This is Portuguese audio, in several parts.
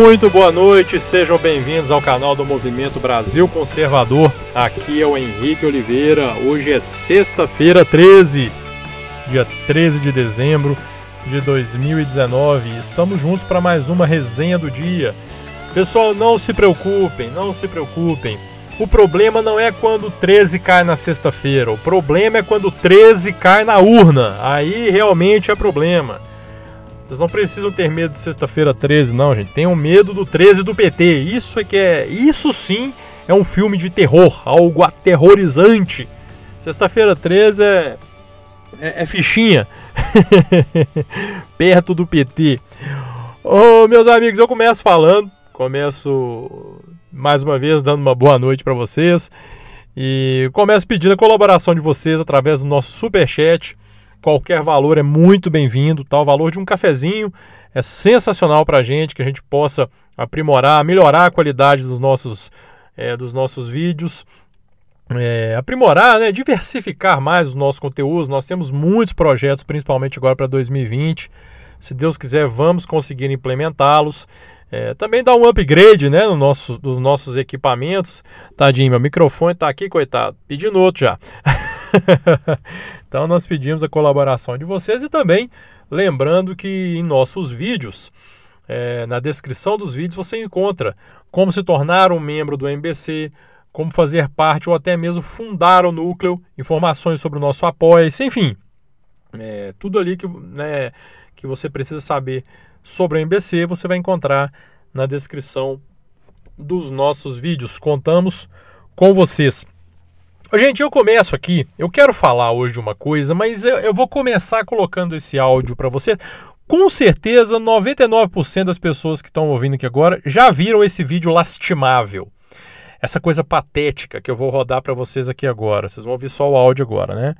Muito boa noite, sejam bem-vindos ao canal do Movimento Brasil Conservador. Aqui é o Henrique Oliveira. Hoje é sexta-feira, 13, dia 13 de dezembro de 2019. Estamos juntos para mais uma resenha do dia. Pessoal, não se preocupem, não se preocupem. O problema não é quando o 13 cai na sexta-feira, o problema é quando o 13 cai na urna. Aí realmente é problema. Vocês não precisam ter medo de sexta-feira 13, não, gente. Tenham medo do 13 do PT. Isso é que é. Isso sim é um filme de terror, algo aterrorizante. Sexta-feira 13 é. É, é fichinha. Perto do PT. Ô, meus amigos, eu começo falando. Começo mais uma vez dando uma boa noite para vocês. E começo pedindo a colaboração de vocês através do nosso super chat Qualquer valor é muito bem-vindo, tá? O valor de um cafezinho é sensacional para a gente, que a gente possa aprimorar, melhorar a qualidade dos nossos, é, dos nossos vídeos, é, aprimorar, né, diversificar mais os nossos conteúdos. Nós temos muitos projetos, principalmente agora para 2020. Se Deus quiser, vamos conseguir implementá-los. É, também dar um upgrade né, no nosso, dos nossos equipamentos. Tadinho, meu microfone está aqui, coitado. Pedindo outro já. então nós pedimos a colaboração de vocês e também lembrando que em nossos vídeos, é, na descrição dos vídeos você encontra como se tornar um membro do MBC, como fazer parte ou até mesmo fundar o núcleo, informações sobre o nosso apoio, enfim, é, tudo ali que, né, que você precisa saber sobre o MBC você vai encontrar na descrição dos nossos vídeos. Contamos com vocês. Gente, eu começo aqui. Eu quero falar hoje de uma coisa, mas eu, eu vou começar colocando esse áudio para você. Com certeza, 99% das pessoas que estão ouvindo aqui agora já viram esse vídeo lastimável. Essa coisa patética que eu vou rodar para vocês aqui agora. Vocês vão ouvir só o áudio agora, né?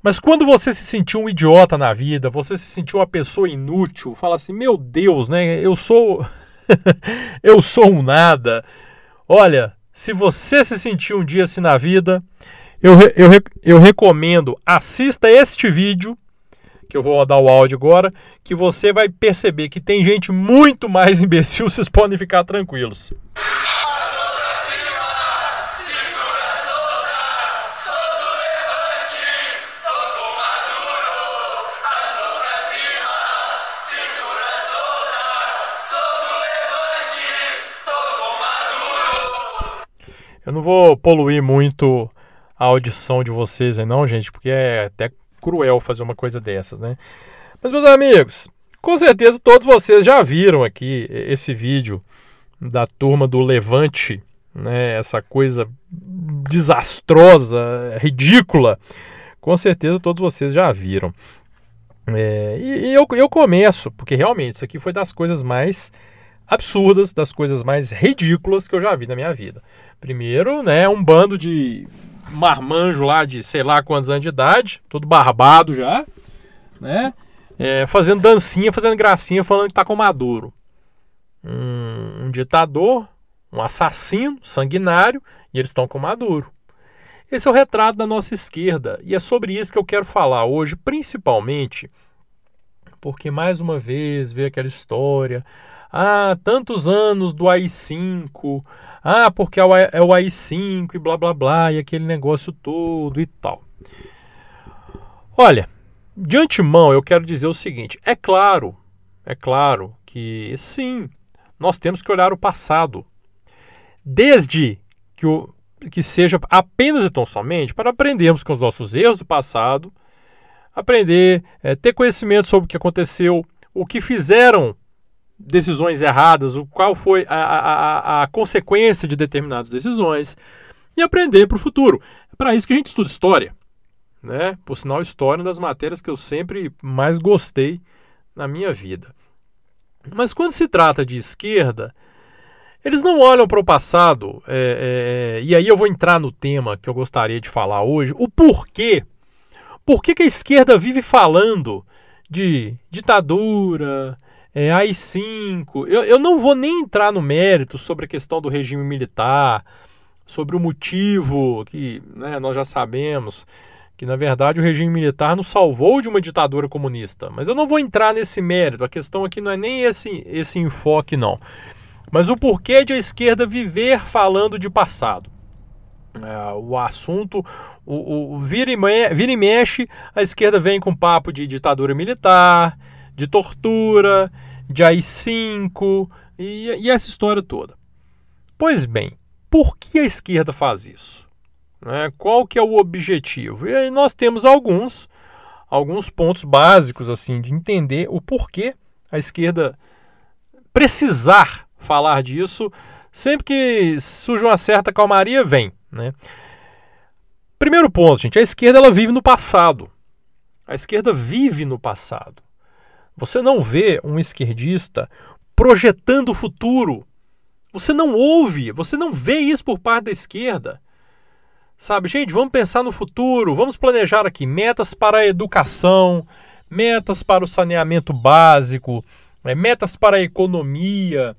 Mas quando você se sentiu um idiota na vida, você se sentiu uma pessoa inútil, fala assim: "Meu Deus, né? Eu sou eu sou um nada". Olha, se você se sentiu um dia assim na vida, eu, eu, eu recomendo, assista este vídeo, que eu vou rodar o áudio agora, que você vai perceber que tem gente muito mais imbecil, vocês podem ficar tranquilos. Eu não vou poluir muito a audição de vocês aí não, gente, porque é até cruel fazer uma coisa dessas, né? Mas, meus amigos, com certeza todos vocês já viram aqui esse vídeo da turma do Levante, né? Essa coisa desastrosa, ridícula. Com certeza todos vocês já viram. É, e, e eu, eu começo, porque realmente isso aqui foi das coisas mais absurdas, das coisas mais ridículas que eu já vi na minha vida. Primeiro, né, um bando de marmanjo lá de sei lá quantos anos de idade, todo barbado já, né? É, fazendo dancinha, fazendo gracinha, falando que tá com Maduro. Um, um ditador, um assassino, sanguinário, e eles estão com Maduro. Esse é o retrato da nossa esquerda, e é sobre isso que eu quero falar hoje, principalmente porque mais uma vez veio aquela história ah, tantos anos do AI-5, ah, porque é o AI-5 é e blá blá blá, e aquele negócio todo e tal. Olha, de antemão eu quero dizer o seguinte: é claro, é claro que sim, nós temos que olhar o passado. Desde que, o, que seja apenas e tão somente para aprendermos com os nossos erros do passado, aprender, é, ter conhecimento sobre o que aconteceu, o que fizeram decisões erradas, o qual foi a, a, a consequência de determinadas decisões e aprender para o futuro. É para isso que a gente estuda história. Né? Por sinal, história é uma das matérias que eu sempre mais gostei na minha vida. Mas quando se trata de esquerda, eles não olham para o passado, é, é, e aí eu vou entrar no tema que eu gostaria de falar hoje, o porquê. Por que, que a esquerda vive falando de ditadura, é, AI-5. Eu, eu não vou nem entrar no mérito sobre a questão do regime militar, sobre o motivo que né, nós já sabemos que na verdade o regime militar nos salvou de uma ditadura comunista. Mas eu não vou entrar nesse mérito, a questão aqui não é nem esse, esse enfoque, não. Mas o porquê de a esquerda viver falando de passado. É, o assunto, o, o vira, e me, vira e mexe, a esquerda vem com papo de ditadura militar, de tortura, de AI-5 e, e essa história toda. Pois bem, por que a esquerda faz isso? Né? Qual que é o objetivo? E aí nós temos alguns, alguns pontos básicos assim de entender o porquê a esquerda precisar falar disso sempre que surge uma certa calmaria vem, né? Primeiro ponto, gente, a esquerda ela vive no passado. A esquerda vive no passado. Você não vê um esquerdista projetando o futuro. Você não ouve, você não vê isso por parte da esquerda. Sabe, gente, vamos pensar no futuro, vamos planejar aqui metas para a educação, metas para o saneamento básico, é, metas para a economia.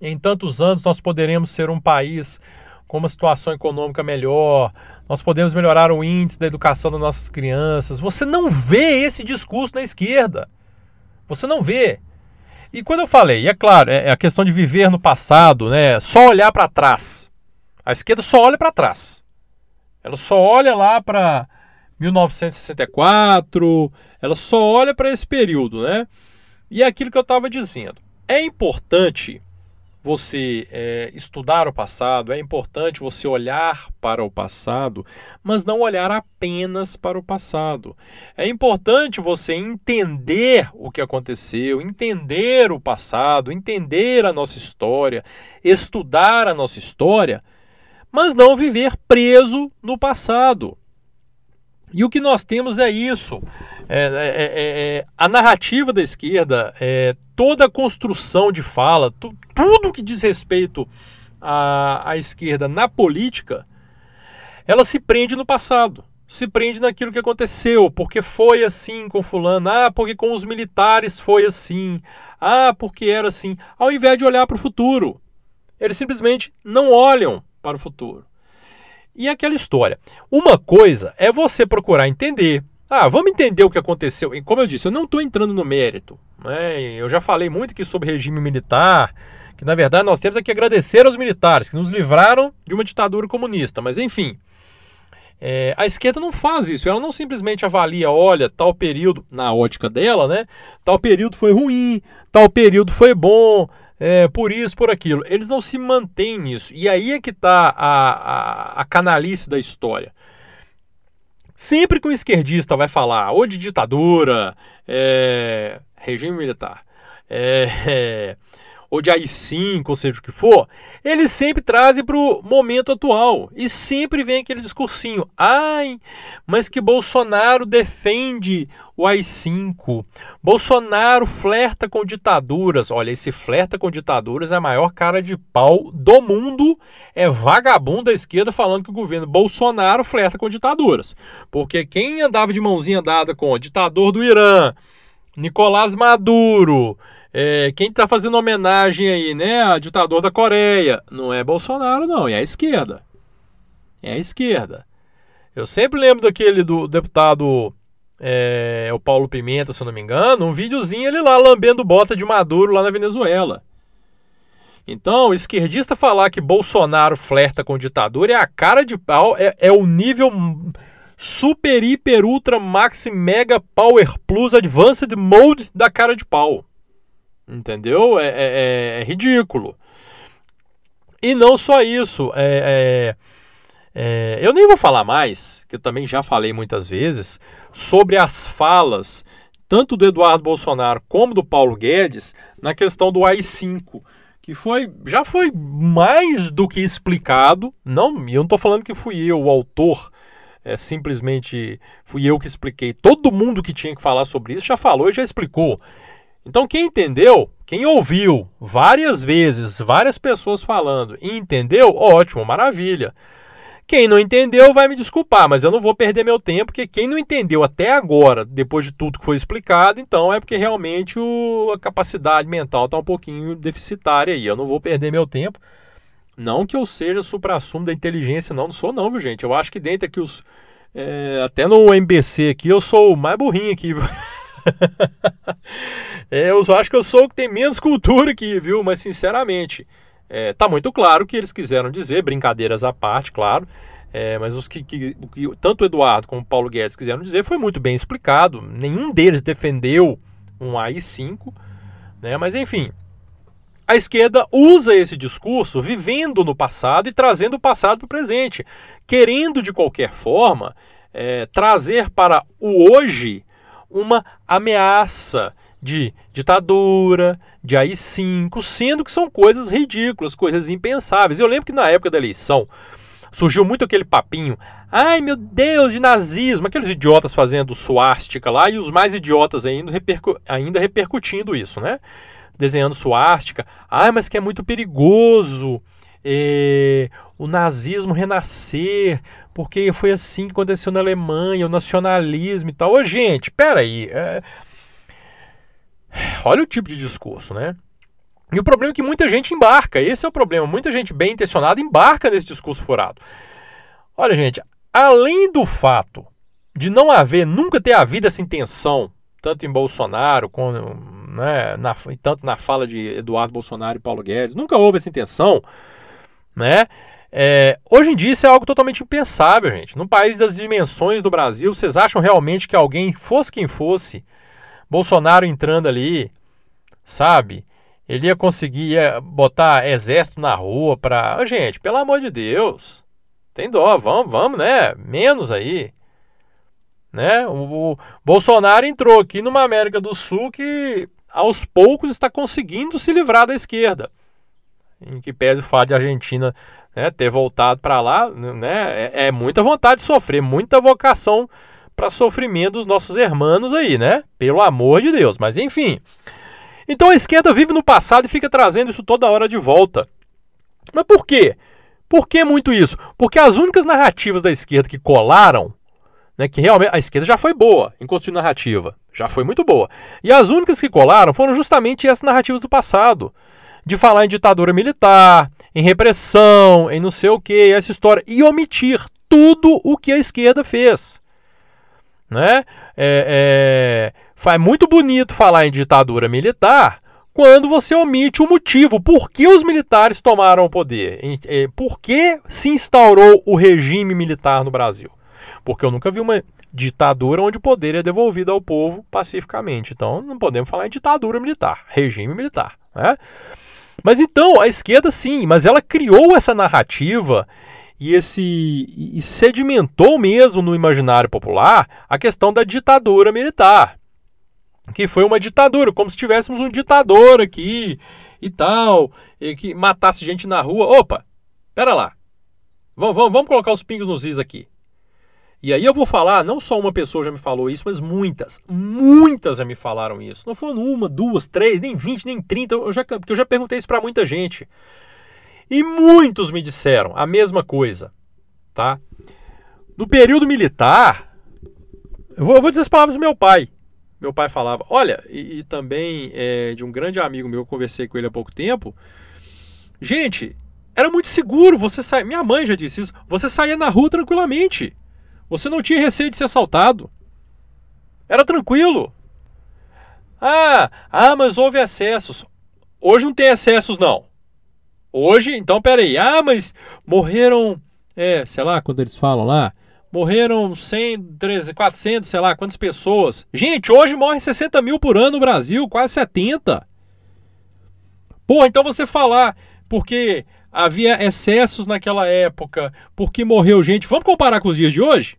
Em tantos anos nós poderemos ser um país com uma situação econômica melhor, nós podemos melhorar o índice da educação das nossas crianças. Você não vê esse discurso na esquerda. Você não vê. E quando eu falei, é claro, é, é a questão de viver no passado, né? Só olhar para trás. A esquerda só olha para trás. Ela só olha lá para 1964, ela só olha para esse período, né? E é aquilo que eu estava dizendo. É importante você é, estudar o passado, é importante você olhar para o passado, mas não olhar apenas para o passado. É importante você entender o que aconteceu, entender o passado, entender a nossa história, estudar a nossa história mas não viver preso no passado. E o que nós temos é isso. É, é, é, é a narrativa da esquerda, é, toda a construção de fala, tu, tudo que diz respeito à, à esquerda na política, ela se prende no passado se prende naquilo que aconteceu, porque foi assim com fulano, ah, porque com os militares foi assim, ah, porque era assim, ao invés de olhar para o futuro. Eles simplesmente não olham para o futuro. E aquela história. Uma coisa é você procurar entender. Ah, vamos entender o que aconteceu. E como eu disse, eu não estou entrando no mérito. Né? Eu já falei muito aqui sobre regime militar, que na verdade nós temos que agradecer aos militares que nos livraram de uma ditadura comunista. Mas enfim, é, a esquerda não faz isso. Ela não simplesmente avalia, olha, tal período, na ótica dela, né? Tal período foi ruim, tal período foi bom é, por isso, por aquilo. Eles não se mantêm nisso. E aí é que está a, a, a canalice da história. Sempre que um esquerdista vai falar ou de ditadura, é, regime militar, é, ou de AI-5, ou seja o que for, eles sempre trazem para o momento atual. E sempre vem aquele discursinho. Ai, mas que Bolsonaro defende o AI-5. Bolsonaro flerta com ditaduras. Olha, esse flerta com ditaduras é a maior cara de pau do mundo. É vagabundo da esquerda falando que o governo Bolsonaro flerta com ditaduras. Porque quem andava de mãozinha dada com o ditador do Irã, Nicolás Maduro, é, quem está fazendo homenagem aí, né, a ditador da Coreia, não é Bolsonaro, não, é a esquerda. É a esquerda. Eu sempre lembro daquele do deputado é, o Paulo Pimenta, se eu não me engano, um videozinho ele lá lambendo bota de Maduro lá na Venezuela. Então, o esquerdista falar que Bolsonaro flerta com ditadura é a cara de pau, é, é o nível super, hiper, ultra, maxi, mega, power plus, advanced mode da cara de pau. Entendeu? É, é, é, é ridículo. E não só isso. É, é, é, eu nem vou falar mais, que eu também já falei muitas vezes, sobre as falas, tanto do Eduardo Bolsonaro como do Paulo Guedes, na questão do AI-5 que foi já foi mais do que explicado. Não, eu não estou falando que fui eu o autor, é, simplesmente fui eu que expliquei. Todo mundo que tinha que falar sobre isso já falou e já explicou. Então, quem entendeu, quem ouviu várias vezes, várias pessoas falando e entendeu, ótimo, maravilha. Quem não entendeu vai me desculpar, mas eu não vou perder meu tempo, porque quem não entendeu até agora, depois de tudo que foi explicado, então é porque realmente o, a capacidade mental está um pouquinho deficitária aí. Eu não vou perder meu tempo. Não que eu seja supra-sumo da inteligência, não, não sou não, viu gente? Eu acho que dentre aqui os É, até no MBC aqui eu sou o mais burrinho aqui, viu? é, eu acho que eu sou o que tem menos cultura aqui, viu? Mas sinceramente, é, tá muito claro que eles quiseram dizer, brincadeiras à parte, claro. É, mas os que, que, que, tanto o Eduardo como o Paulo Guedes quiseram dizer foi muito bem explicado. Nenhum deles defendeu um AI-5, né? Mas enfim, a esquerda usa esse discurso vivendo no passado e trazendo o passado para o presente, querendo de qualquer forma é, trazer para o hoje uma ameaça de ditadura, de AI-5, sendo que são coisas ridículas, coisas impensáveis. Eu lembro que na época da eleição surgiu muito aquele papinho, ai meu Deus, de nazismo, aqueles idiotas fazendo suástica lá e os mais idiotas ainda, repercu ainda repercutindo isso, né? desenhando suástica. Ah, mas que é muito perigoso é, o nazismo renascer, porque foi assim que aconteceu na Alemanha, o nacionalismo e tal. Ô, gente, peraí. É... Olha o tipo de discurso, né? E o problema é que muita gente embarca. Esse é o problema. Muita gente bem intencionada embarca nesse discurso furado. Olha, gente, além do fato de não haver, nunca ter havido essa intenção, tanto em Bolsonaro como né, na, tanto na fala de Eduardo Bolsonaro e Paulo Guedes, nunca houve essa intenção, né? É, hoje em dia isso é algo totalmente impensável, gente. Num país das dimensões do Brasil, vocês acham realmente que alguém, fosse quem fosse, Bolsonaro entrando ali, sabe? Ele ia conseguir ia botar exército na rua para. Gente, pelo amor de Deus, tem dó, vamos, vamos, né? Menos aí. Né? O, o Bolsonaro entrou aqui numa América do Sul que aos poucos está conseguindo se livrar da esquerda. Em que pese o fato de a Argentina né, ter voltado para lá, né, é, é, muita vontade de sofrer, muita vocação para sofrimento dos nossos irmãos aí, né? Pelo amor de Deus. Mas enfim. Então a esquerda vive no passado e fica trazendo isso toda hora de volta. Mas por quê? Por que muito isso? Porque as únicas narrativas da esquerda que colaram né, que realmente a esquerda já foi boa em construir narrativa, já foi muito boa. E as únicas que colaram foram justamente essas narrativas do passado, de falar em ditadura militar, em repressão, em não sei o que, essa história, e omitir tudo o que a esquerda fez. Né? É, é, faz muito bonito falar em ditadura militar quando você omite o motivo, por que os militares tomaram o poder, é, por que se instaurou o regime militar no Brasil. Porque eu nunca vi uma ditadura onde o poder é devolvido ao povo pacificamente. Então, não podemos falar em ditadura militar, regime militar. Né? Mas então, a esquerda sim, mas ela criou essa narrativa e esse e sedimentou mesmo no imaginário popular a questão da ditadura militar. Que foi uma ditadura, como se tivéssemos um ditador aqui e tal, e que matasse gente na rua. Opa, pera lá. Vamos, vamos, vamos colocar os pingos nos is aqui. E aí eu vou falar, não só uma pessoa já me falou isso, mas muitas, muitas já me falaram isso. Não foram uma, duas, três, nem vinte, nem trinta, eu já, porque eu já perguntei isso para muita gente. E muitos me disseram a mesma coisa, tá? No período militar, eu vou, eu vou dizer as palavras do meu pai. Meu pai falava, olha, e, e também é, de um grande amigo meu, eu conversei com ele há pouco tempo. Gente, era muito seguro, você sai. Minha mãe já disse isso, você saía na rua tranquilamente. Você não tinha receio de ser assaltado. Era tranquilo. Ah, ah, mas houve excessos. Hoje não tem excessos, não. Hoje, então, peraí. Ah, mas morreram, é, sei lá, quando eles falam lá, morreram 100, 300, 400, sei lá, quantas pessoas. Gente, hoje morre 60 mil por ano no Brasil, quase 70. Pô, então você falar, porque havia excessos naquela época, porque morreu gente. Vamos comparar com os dias de hoje?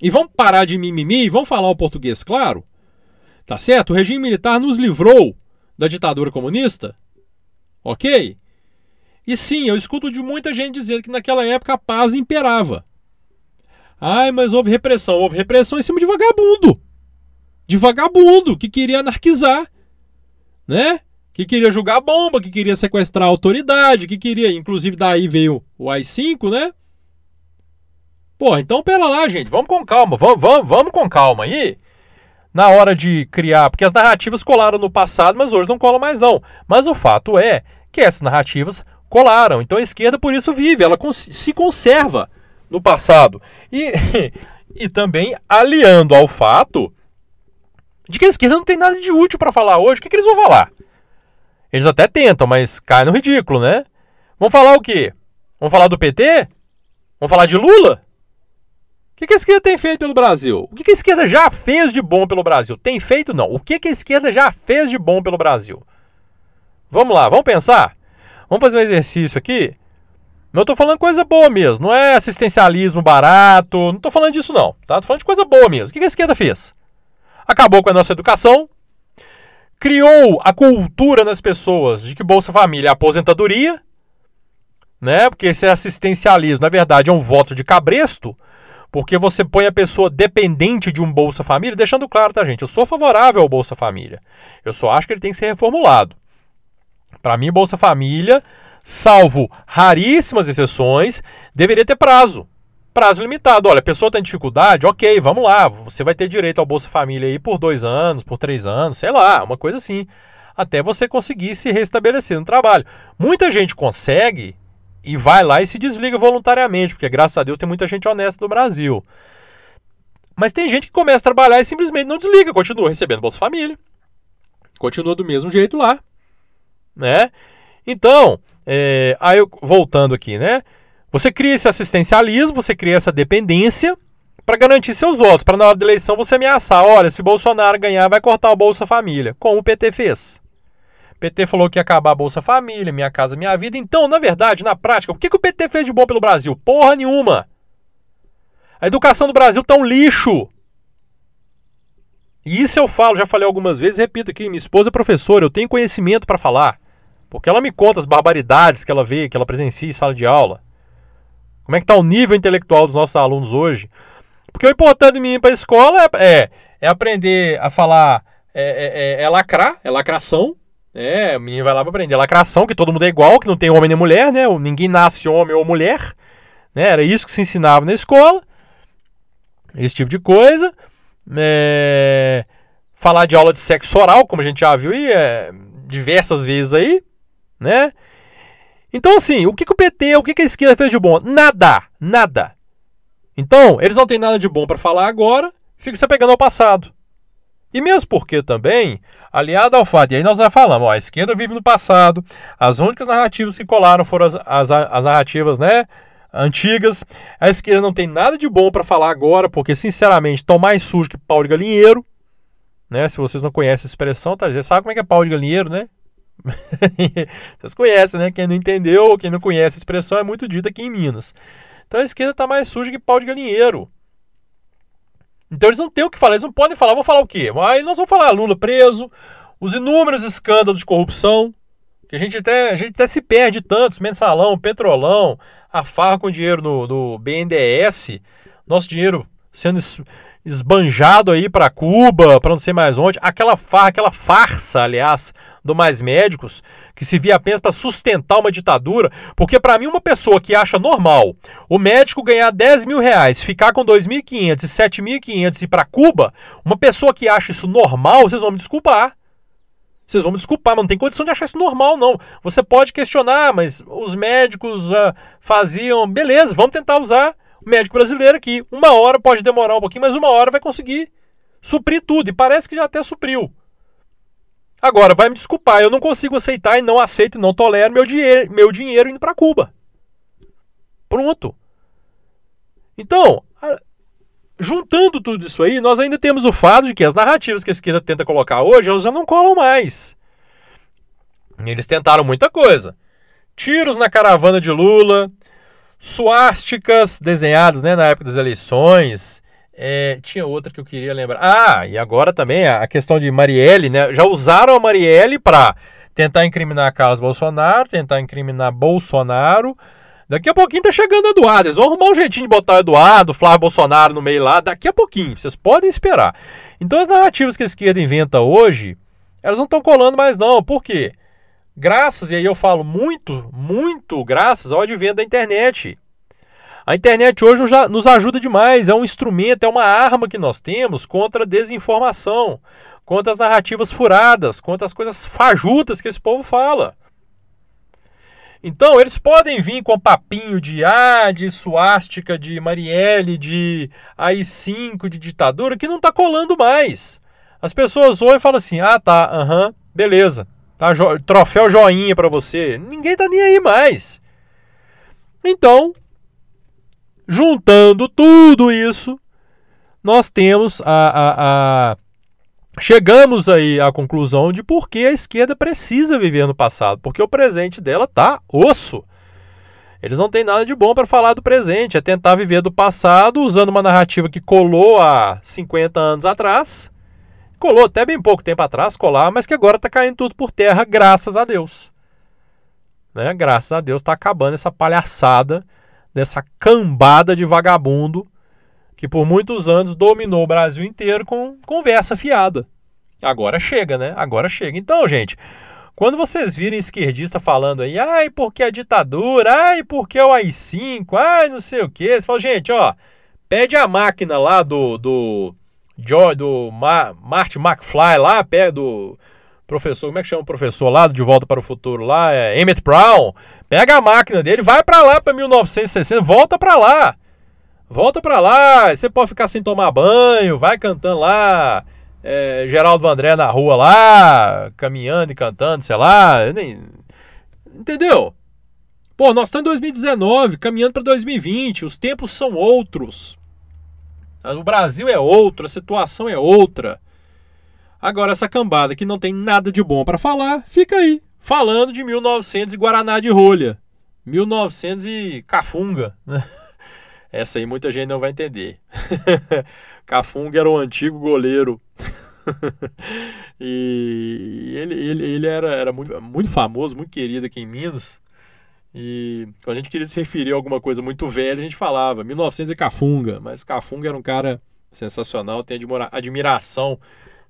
E vamos parar de mimimi e vamos falar o português claro? Tá certo? O regime militar nos livrou da ditadura comunista? Ok? E sim, eu escuto de muita gente dizendo que naquela época a paz imperava. Ai, mas houve repressão. Houve repressão em cima de vagabundo. De vagabundo que queria anarquizar. Né? Que queria jogar bomba, que queria sequestrar a autoridade, que queria, inclusive daí veio o AI-5, né? Pô, então pera lá, gente, vamos com calma, vamos, vamos, vamos com calma aí. Na hora de criar, porque as narrativas colaram no passado, mas hoje não colam mais não. Mas o fato é que essas narrativas colaram. Então a esquerda por isso vive, ela se conserva no passado. E, e também aliando ao fato de que a esquerda não tem nada de útil para falar hoje. O que, que, eles vão falar? Eles até tentam, mas cai no ridículo, né? Vão falar o quê? Vão falar do PT? Vão falar de Lula? O que, a esquerda tem feito pelo Brasil? O que, a esquerda já fez de bom pelo Brasil? Tem feito não. O que, que a esquerda já fez de bom pelo Brasil? Vamos lá, vamos pensar? Vamos fazer um exercício aqui? Não estou falando coisa boa mesmo, não é assistencialismo barato, não estou falando disso não, tá? Tô falando de coisa boa mesmo. O que a esquerda fez? Acabou com a nossa educação, criou a cultura nas pessoas de que Bolsa Família é aposentadoria, né? Porque esse assistencialismo, na verdade, é um voto de cabresto, porque você põe a pessoa dependente de um Bolsa Família, deixando claro, tá, gente? Eu sou favorável ao Bolsa Família. Eu só acho que ele tem que ser reformulado. Para mim, Bolsa Família, salvo raríssimas exceções, deveria ter prazo. Prazo limitado. Olha, a pessoa tem dificuldade, ok, vamos lá. Você vai ter direito ao Bolsa Família aí por dois anos, por três anos, sei lá, uma coisa assim. Até você conseguir se restabelecer no trabalho. Muita gente consegue e vai lá e se desliga voluntariamente, porque graças a Deus tem muita gente honesta no Brasil. Mas tem gente que começa a trabalhar e simplesmente não desliga, continua recebendo Bolsa Família. Continua do mesmo jeito lá. Né? Então, é, aí eu, voltando aqui, né? Você cria esse assistencialismo, você cria essa dependência para garantir seus votos, para na hora da eleição você ameaçar, olha, se Bolsonaro ganhar, vai cortar o Bolsa Família, como o PT fez. PT falou que ia acabar a Bolsa Família, Minha Casa Minha Vida. Então, na verdade, na prática, o que, que o PT fez de bom pelo Brasil? Porra nenhuma. A educação do Brasil tá um lixo. E isso eu falo, já falei algumas vezes, repito aqui, minha esposa é professora, eu tenho conhecimento para falar. Porque ela me conta as barbaridades que ela vê, que ela presencia em sala de aula. Como é que está o nível intelectual dos nossos alunos hoje. Porque o importante de mim para a escola é, é, é, aprender a falar, é, é, é, é lacrar, é lacração, é, o menino vai lá para aprender lacração, que todo mundo é igual, que não tem homem nem mulher, né? Ninguém nasce homem ou mulher. Né? Era isso que se ensinava na escola. Esse tipo de coisa. É... Falar de aula de sexo oral, como a gente já viu aí, é... diversas vezes aí, né? Então, assim, o que, que o PT, o que, que a esquerda fez de bom? Nada, nada. Então, eles não têm nada de bom para falar agora, fica se apegando ao passado. E mesmo porque também, aliado ao fato, e aí nós já falamos, ó, a esquerda vive no passado, as únicas narrativas que colaram foram as, as, as narrativas, né, antigas. A esquerda não tem nada de bom para falar agora, porque sinceramente estão mais sujos que pau de galinheiro, né? Se vocês não conhecem a expressão, tá? Você sabe como é que é pau de galinheiro, né? vocês conhecem, né? Quem não entendeu, quem não conhece a expressão é muito dita aqui em Minas. Então a esquerda está mais suja que pau de galinheiro. Então eles não têm o que falar, eles não podem falar, vão falar o quê? Aí nós vamos falar Lula preso, os inúmeros escândalos de corrupção, que a gente até, a gente até se perde tantos, mensalão, petrolão, a farra com dinheiro no, no BNDES, nosso dinheiro sendo esbanjado aí para Cuba, para não sei mais onde, aquela farra, aquela farsa, aliás, do Mais Médicos, que se via apenas para sustentar uma ditadura, porque para mim uma pessoa que acha normal o médico ganhar 10 mil reais, ficar com 2.500 e 7.500 e para Cuba, uma pessoa que acha isso normal, vocês vão me desculpar. Vocês vão me desculpar, mas não tem condição de achar isso normal, não. Você pode questionar, mas os médicos uh, faziam. Beleza, vamos tentar usar o médico brasileiro aqui. Uma hora pode demorar um pouquinho, mas uma hora vai conseguir suprir tudo. E parece que já até supriu. Agora, vai me desculpar, eu não consigo aceitar e não aceito e não tolero meu, dinheiro, meu dinheiro indo para Cuba. Pronto. Então, juntando tudo isso aí, nós ainda temos o fato de que as narrativas que a esquerda tenta colocar hoje, elas já não colam mais. Eles tentaram muita coisa. Tiros na caravana de Lula, suásticas desenhadas né, na época das eleições. É, tinha outra que eu queria lembrar. Ah, e agora também a questão de Marielle, né? Já usaram a Marielle para tentar incriminar Carlos Bolsonaro, tentar incriminar Bolsonaro, Daqui a pouquinho tá chegando Eduardo. Eles vão arrumar um jeitinho de botar Eduardo, Flávio Bolsonaro no meio lá. Daqui a pouquinho. Vocês podem esperar. Então as narrativas que a esquerda inventa hoje, elas não estão colando mais não. Por quê? Graças, e aí eu falo muito, muito graças ao advento da internet. A internet hoje nos ajuda demais, é um instrumento, é uma arma que nós temos contra a desinformação, contra as narrativas furadas, contra as coisas fajutas que esse povo fala. Então, eles podem vir com papinho de A, de suástica, de Marielle, de AI-5, de ditadura, que não está colando mais. As pessoas olham e falam assim: ah, tá, aham, beleza. Tá, jo troféu joinha para você. Ninguém tá nem aí mais. Então, juntando tudo isso, nós temos a, a, a, chegamos aí à conclusão de por que a esquerda precisa viver no passado, porque o presente dela tá osso. Eles não têm nada de bom para falar do presente, é tentar viver do passado usando uma narrativa que colou há 50 anos atrás Colou até bem pouco tempo atrás, colar, mas que agora está caindo tudo por terra, graças a Deus. Né? Graças a Deus está acabando essa palhaçada dessa cambada de vagabundo que por muitos anos dominou o Brasil inteiro com conversa fiada. Agora chega, né? Agora chega. Então, gente, quando vocês virem esquerdista falando aí, ai, porque a ditadura, ai, porque o AI-5, ai, não sei o quê, você fala, gente, ó, pede a máquina lá do, do Joy, do Ma, Marty McFly lá, pé do professor, como é que chama o professor lá, De Volta para o Futuro lá, é Emmett Brown, pega a máquina dele, vai para lá para 1960, volta para lá. Volta para lá, você pode ficar sem tomar banho, vai cantando lá, é, Geraldo Vandré na rua lá, caminhando e cantando, sei lá, nem... entendeu? Pô, nós estamos em 2019, caminhando para 2020, os tempos são outros. O Brasil é outro, a situação é outra. Agora, essa cambada que não tem nada de bom para falar, fica aí, falando de 1900 e Guaraná de rolha. 1900 e Cafunga. Né? Essa aí muita gente não vai entender. Cafunga era um antigo goleiro. e ele, ele, ele era, era muito, muito famoso, muito querido aqui em Minas. E quando a gente queria se referir a alguma coisa muito velha, a gente falava 1900 e Cafunga. Mas Cafunga era um cara sensacional, tem admiração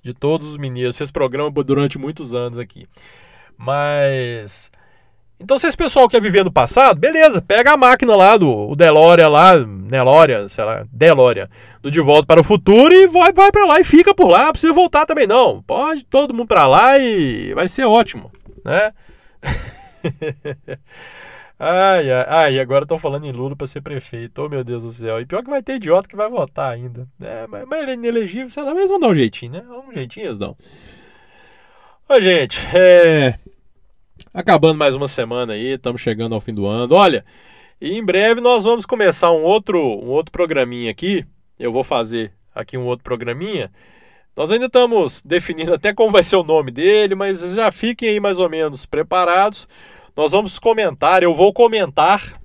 de todos os mineiros. Fez programa durante muitos anos aqui. Mas. Então, se esse pessoal quer viver no passado, beleza, pega a máquina lá do Deloria lá, Neloria, sei lá, Deloria, do De Volta para o Futuro e vai, vai para lá e fica por lá, não precisa voltar também não. Pode todo mundo para lá e vai ser ótimo, né? Ai, ai, ai, agora estão falando em Lula para ser prefeito. Oh, meu Deus do céu. E pior que vai ter idiota que vai votar ainda. É, mas, mas ele é inelegível, sei lá, mas vão dar um jeitinho, né? Um jeitinho eles dão. Ô, gente, é... Acabando mais uma semana aí, estamos chegando ao fim do ano. Olha, e em breve nós vamos começar um outro, um outro programinha aqui. Eu vou fazer aqui um outro programinha. Nós ainda estamos definindo até como vai ser o nome dele, mas já fiquem aí mais ou menos preparados nós vamos comentar, eu vou comentar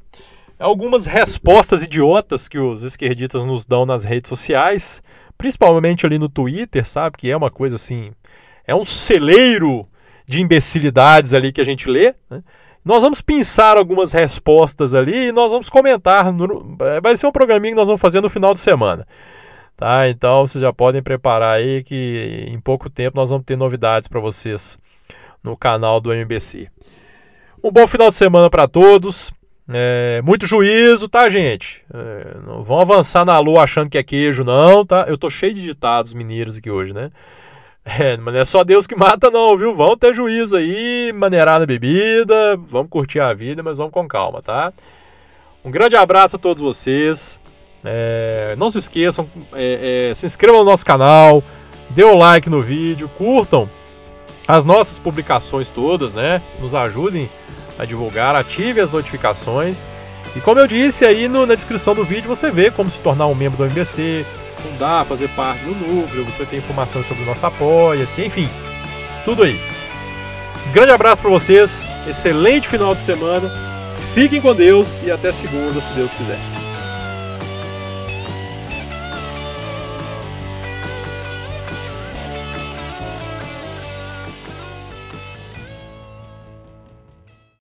algumas respostas idiotas que os esquerdistas nos dão nas redes sociais, principalmente ali no Twitter, sabe? Que é uma coisa assim, é um celeiro de imbecilidades ali que a gente lê. Né? Nós vamos pensar algumas respostas ali e nós vamos comentar. No, vai ser um programinha que nós vamos fazer no final de semana. Tá? Então vocês já podem preparar aí que em pouco tempo nós vamos ter novidades para vocês no canal do MBC. Um bom final de semana para todos. É, muito juízo, tá, gente? É, não vão avançar na lua achando que é queijo, não, tá? Eu tô cheio de ditados mineiros aqui hoje, né? É, mas não é só Deus que mata, não, viu? Vão ter juízo aí, maneirar na bebida, vamos curtir a vida, mas vamos com calma, tá? Um grande abraço a todos vocês. É, não se esqueçam, é, é, se inscrevam no nosso canal, dê o um like no vídeo, curtam as nossas publicações todas, né? Nos ajudem a divulgar, ative as notificações. E como eu disse aí no, na descrição do vídeo, você vê como se tornar um membro do MBC, fundar, fazer parte do núcleo, você tem informações sobre o nosso apoia-se, enfim, tudo aí. Grande abraço para vocês, excelente final de semana, fiquem com Deus e até segunda, se Deus quiser.